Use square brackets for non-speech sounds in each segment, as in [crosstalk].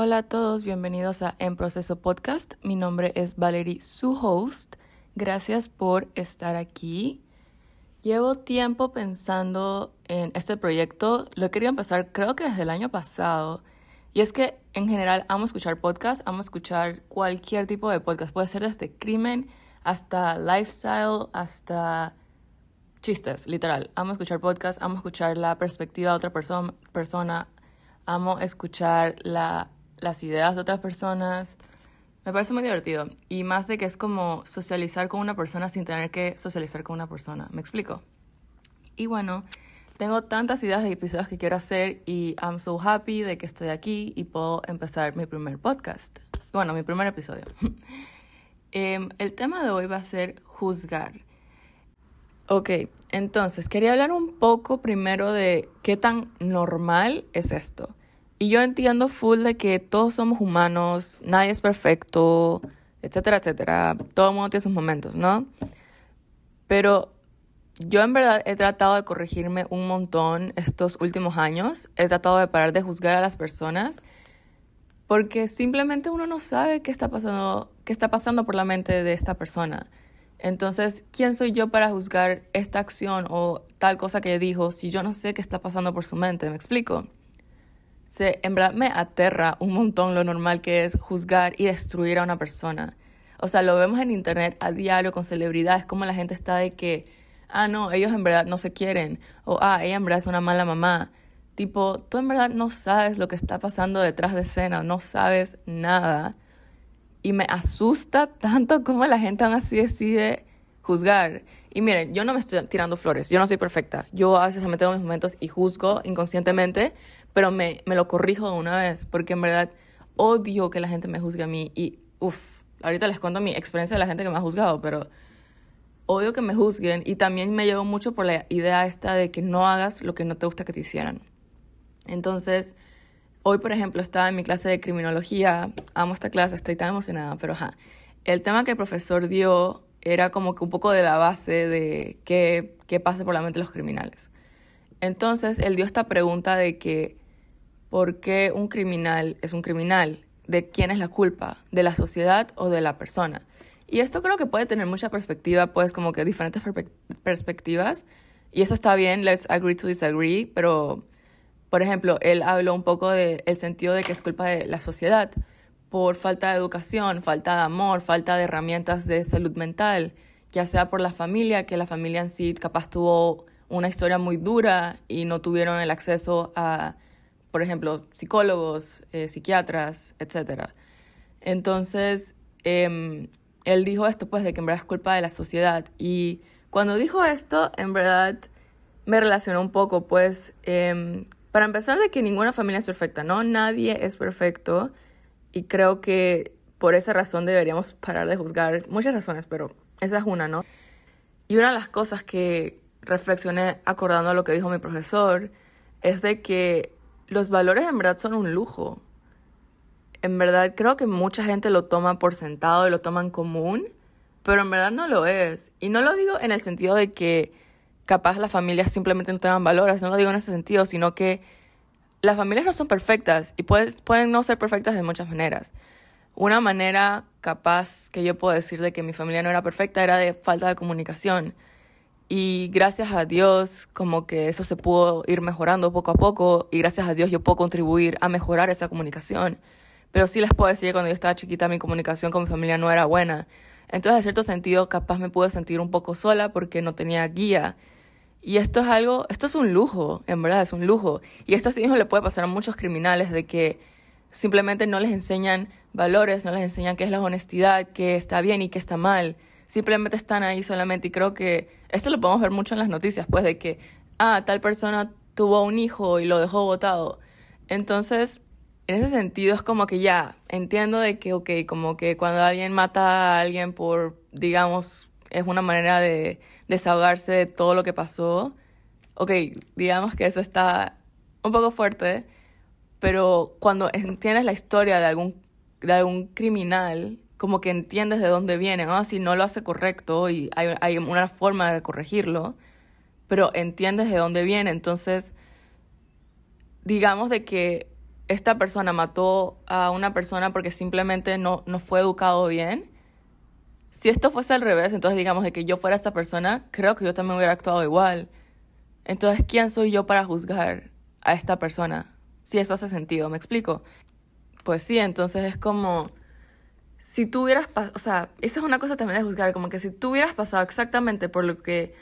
Hola a todos, bienvenidos a En Proceso Podcast. Mi nombre es Valerie, su host. Gracias por estar aquí. Llevo tiempo pensando en este proyecto. Lo he querido empezar creo que desde el año pasado. Y es que en general amo escuchar podcast, amo escuchar cualquier tipo de podcast. Puede ser desde crimen hasta lifestyle, hasta chistes, literal. Amo escuchar podcast, amo escuchar la perspectiva de otra persona, amo escuchar la las ideas de otras personas. Me parece muy divertido. Y más de que es como socializar con una persona sin tener que socializar con una persona. ¿Me explico? Y bueno, tengo tantas ideas de episodios que quiero hacer y I'm so happy de que estoy aquí y puedo empezar mi primer podcast. Bueno, mi primer episodio. [laughs] Em, el tema de hoy va a ser juzgar. Ok, entonces quería hablar un poco primero de qué tan normal es esto. Y yo entiendo full de que todos somos humanos, nadie es perfecto, etcétera, etcétera. Todo el mundo tiene sus momentos, ¿no? Pero yo en verdad he tratado de corregirme un montón estos últimos años. He tratado de parar de juzgar a las personas porque simplemente uno no sabe qué está pasando, qué está pasando por la mente de esta persona. Entonces, ¿quién soy yo para juzgar esta acción o tal cosa que dijo si yo no sé qué está pasando por su mente? ¿Me explico? Se, en verdad me aterra un montón lo normal que es juzgar y destruir a una persona. O sea, lo vemos en internet a diario con celebridades, como la gente está de que, ah, no, ellos en verdad no se quieren, o ah, ella en verdad es una mala mamá. Tipo, tú en verdad no sabes lo que está pasando detrás de escena, no sabes nada. Y me asusta tanto como la gente aún así decide juzgar. Y miren, yo no me estoy tirando flores, yo no soy perfecta. Yo a veces me tengo mis momentos y juzgo inconscientemente, pero me, me lo corrijo de una vez, porque en verdad odio que la gente me juzgue a mí. Y, uff, ahorita les cuento mi experiencia de la gente que me ha juzgado, pero odio que me juzguen y también me llevo mucho por la idea esta de que no hagas lo que no te gusta que te hicieran. Entonces, hoy, por ejemplo, estaba en mi clase de criminología, amo esta clase, estoy tan emocionada, pero ajá, el tema que el profesor dio era como que un poco de la base de qué, qué pasa por la mente de los criminales. Entonces, él dio esta pregunta de que, ¿por qué un criminal es un criminal? ¿De quién es la culpa? ¿De la sociedad o de la persona? Y esto creo que puede tener mucha perspectiva, pues como que diferentes perspectivas. Y eso está bien, let's agree to disagree, pero, por ejemplo, él habló un poco del sentido de que es culpa de la sociedad por falta de educación, falta de amor, falta de herramientas de salud mental, ya sea por la familia, que la familia en sí capaz tuvo una historia muy dura y no tuvieron el acceso a, por ejemplo, psicólogos, eh, psiquiatras, etc. Entonces, em, él dijo esto, pues, de que en verdad es culpa de la sociedad. Y cuando dijo esto, en verdad me relacionó un poco, pues, em, para empezar, de que ninguna familia es perfecta, ¿no? Nadie es perfecto. Y creo que por esa razón deberíamos parar de juzgar. Muchas razones, pero esa es una, ¿no? Y una de las cosas que, reflexioné acordando a lo que dijo mi profesor, es de que los valores en verdad son un lujo. En verdad creo que mucha gente lo toma por sentado y lo toma en común, pero en verdad no lo es. Y no lo digo en el sentido de que capaz las familias simplemente no tengan valores, no lo digo en ese sentido, sino que las familias no son perfectas y pueden no ser perfectas de muchas maneras. Una manera capaz que yo puedo decir de que mi familia no era perfecta era de falta de comunicación. Y gracias a Dios, como que eso se pudo ir mejorando poco a poco y gracias a Dios yo puedo contribuir a mejorar esa comunicación. Pero sí les puedo decir que cuando yo estaba chiquita mi comunicación con mi familia no era buena. Entonces, en cierto sentido, capaz me pude sentir un poco sola porque no tenía guía. Y esto es algo, esto es un lujo, en verdad es un lujo. Y esto sí mismo le puede pasar a muchos criminales de que simplemente no les enseñan valores, no les enseñan qué es la honestidad, qué está bien y qué está mal simplemente están ahí solamente y creo que esto lo podemos ver mucho en las noticias, pues de que, ah, tal persona tuvo un hijo y lo dejó botado. Entonces, en ese sentido es como que ya, entiendo de que, ok, como que cuando alguien mata a alguien por, digamos, es una manera de desahogarse de todo lo que pasó, ok, digamos que eso está un poco fuerte, pero cuando entiendes la historia de algún, de algún criminal como que entiendes de dónde viene, ¿no? Si no lo hace correcto y hay, hay una forma de corregirlo, pero entiendes de dónde viene. Entonces, digamos de que esta persona mató a una persona porque simplemente no, no fue educado bien. Si esto fuese al revés, entonces digamos de que yo fuera esta persona, creo que yo también hubiera actuado igual. Entonces, ¿quién soy yo para juzgar a esta persona? Si eso hace sentido, ¿me explico? Pues sí, entonces es como, si tú hubieras, o sea, esa es una cosa también de juzgar, como que si tú hubieras pasado exactamente por lo que,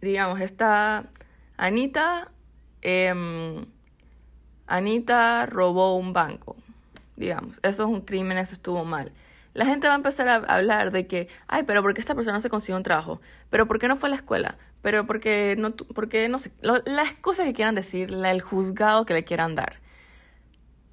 digamos, esta Anita, eh, Anita robó un banco, digamos, eso es un crimen, eso estuvo mal. La gente va a empezar a hablar de que, ay, pero ¿por qué esta persona no se consiguió un trabajo? ¿Pero por qué no fue a la escuela? ¿Pero por qué no, porque no sé? las cosas que quieran decir, el juzgado que le quieran dar.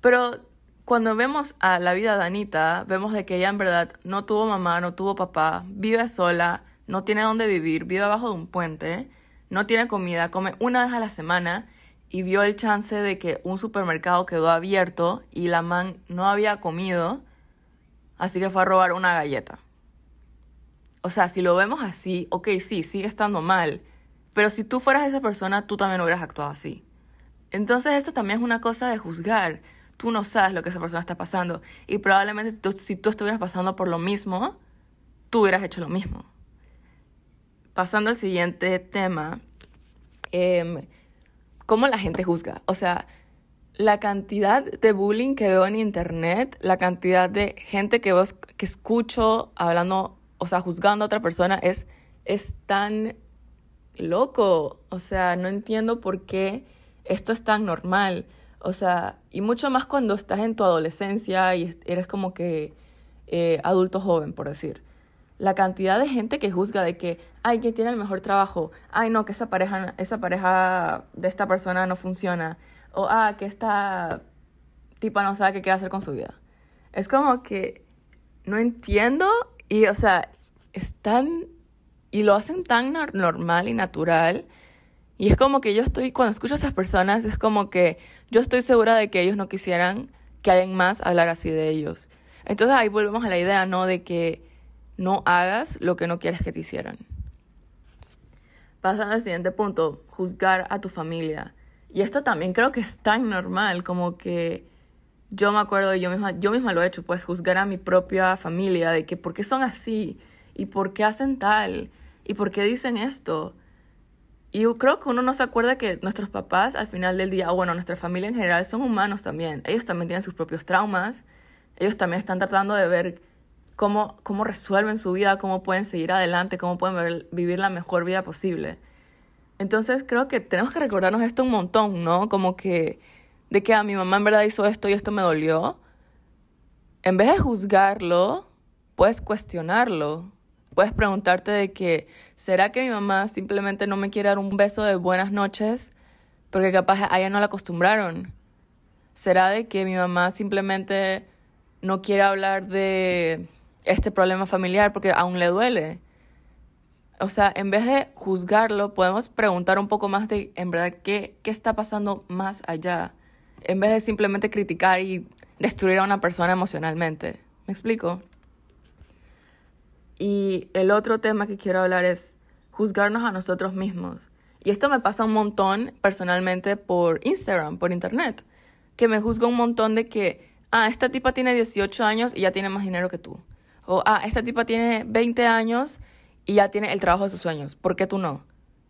Pero cuando vemos a la vida de Anita, vemos de que ella en verdad no tuvo mamá, no tuvo papá, vive sola, no tiene dónde vivir, vive abajo de un puente, no tiene comida, come una vez a la semana y vio el chance de que un supermercado quedó abierto y la man no había comido, así que fue a robar una galleta. O sea, si lo vemos así, ok, sí, sigue estando mal, pero si tú fueras esa persona, tú también hubieras actuado así. Entonces esto también es una cosa de juzgar tú no sabes lo que esa persona está pasando. Y probablemente si tú estuvieras pasando por lo mismo, tú hubieras hecho lo mismo. Pasando al siguiente tema, eh, ¿cómo la gente juzga? O sea, la cantidad de bullying que veo en internet, la cantidad de gente que, veo, que escucho hablando, o sea, juzgando a otra persona, es, es tan loco. O sea, no entiendo por qué esto es tan normal. O sea, y mucho más cuando estás en tu adolescencia y eres como que eh, adulto joven, por decir. La cantidad de gente que juzga de que, ay, que tiene el mejor trabajo, ay, no, que esa pareja, esa pareja de esta persona no funciona, o ah, que esta tipa no sabe qué quiere hacer con su vida. Es como que no entiendo y, o sea, están y lo hacen tan normal y natural y es como que yo estoy, cuando escucho a esas personas, es como que yo estoy segura de que ellos no quisieran que alguien más hablara así de ellos. Entonces ahí volvemos a la idea, ¿no? De que no hagas lo que no quieres que te hicieran. Pasando al siguiente punto, juzgar a tu familia. Y esto también creo que es tan normal, como que yo me acuerdo, yo misma, yo misma lo he hecho, pues juzgar a mi propia familia de que por qué son así y por qué hacen tal y por qué dicen esto. Y yo creo que uno no se acuerda que nuestros papás al final del día, o bueno, nuestra familia en general, son humanos también. Ellos también tienen sus propios traumas. Ellos también están tratando de ver cómo, cómo resuelven su vida, cómo pueden seguir adelante, cómo pueden vivir la mejor vida posible. Entonces creo que tenemos que recordarnos esto un montón, ¿no? Como que de que a ah, mi mamá en verdad hizo esto y esto me dolió. En vez de juzgarlo, puedes cuestionarlo puedes preguntarte de que, ¿será que mi mamá simplemente no me quiere dar un beso de buenas noches porque capaz a ella no la acostumbraron? ¿Será de que mi mamá simplemente no quiere hablar de este problema familiar porque aún le duele? O sea, en vez de juzgarlo, podemos preguntar un poco más de, en verdad, qué, qué está pasando más allá, en vez de simplemente criticar y destruir a una persona emocionalmente. ¿Me explico? Y el otro tema que quiero hablar es juzgarnos a nosotros mismos. Y esto me pasa un montón personalmente por Instagram, por internet, que me juzgo un montón de que, ah, esta tipa tiene 18 años y ya tiene más dinero que tú. O, ah, esta tipa tiene 20 años y ya tiene el trabajo de sus sueños. ¿Por qué tú no?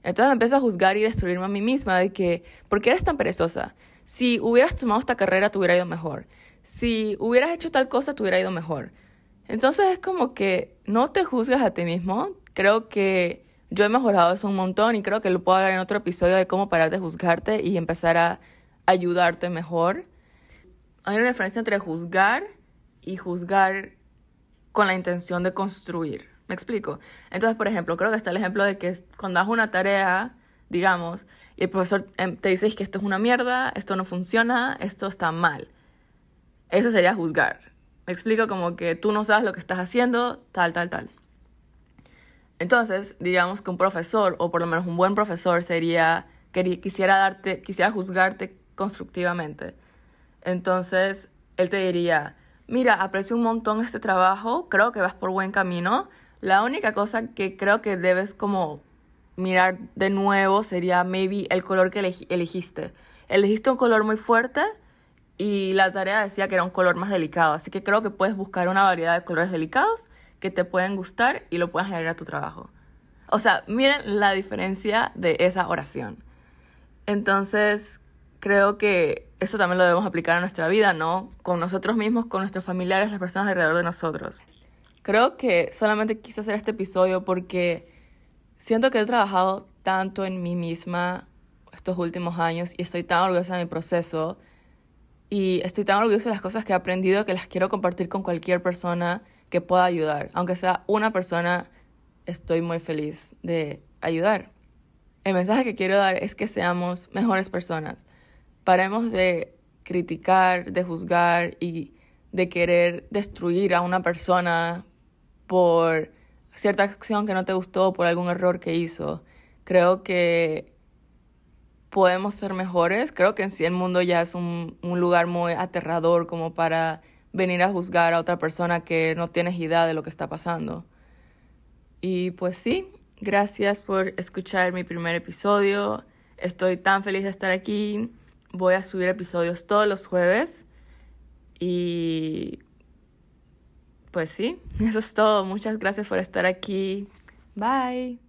Entonces me empiezo a juzgar y destruirme a mí misma de que, ¿por qué eres tan perezosa? Si hubieras tomado esta carrera, te hubiera ido mejor. Si hubieras hecho tal cosa, te hubiera ido mejor. Entonces es como que no te juzgas a ti mismo. Creo que yo he mejorado eso un montón y creo que lo puedo hablar en otro episodio de cómo parar de juzgarte y empezar a ayudarte mejor. Hay una diferencia entre juzgar y juzgar con la intención de construir. ¿Me explico? Entonces, por ejemplo, creo que está el ejemplo de que cuando haces una tarea, digamos, y el profesor em, te dice que esto es una mierda, esto no funciona, esto está mal. Eso sería juzgar. Me explico como que tú no sabes lo que estás haciendo, tal, tal, tal. Entonces, digamos que un profesor, o por lo menos un buen profesor, sería, que quisiera darte, quisiera juzgarte constructivamente. Entonces, él te diría, mira, aprecio un montón este trabajo, creo que vas por buen camino. La única cosa que creo que debes como mirar de nuevo sería maybe el color que elegiste. Elegiste un color muy fuerte y la tarea decía que era un color más delicado, así que creo que puedes buscar una variedad de colores delicados que te pueden gustar y lo puedes añadir a tu trabajo. O sea, miren la diferencia de esa oración. Entonces, creo que eso también lo debemos aplicar a nuestra vida, ¿no? Con nosotros mismos, con nuestros familiares, las personas alrededor de nosotros. Creo que solamente quise hacer este episodio porque siento que he trabajado tanto en mí misma estos últimos años y estoy tan orgullosa de mi proceso y estoy tan orgullosa de las cosas que he aprendido que las quiero compartir con cualquier persona que pueda ayudar. Aunque sea una persona, estoy muy feliz de ayudar. El mensaje que quiero dar es que seamos mejores personas. Paremos de criticar, de juzgar y de querer destruir a una persona por cierta acción que no te gustó, por algún error que hizo. Creo que podemos ser mejores. Creo que en sí el mundo ya es un, un, lugar muy aterrador como para venir a juzgar a otra persona que no tienes idea de lo que está pasando. Y pues sí, gracias por escuchar mi primer episodio. Estoy tan feliz de estar aquí. Voy a subir episodios todos los jueves. Y pues sí, [laughs] eso es todo. Muchas gracias por estar aquí. Bye.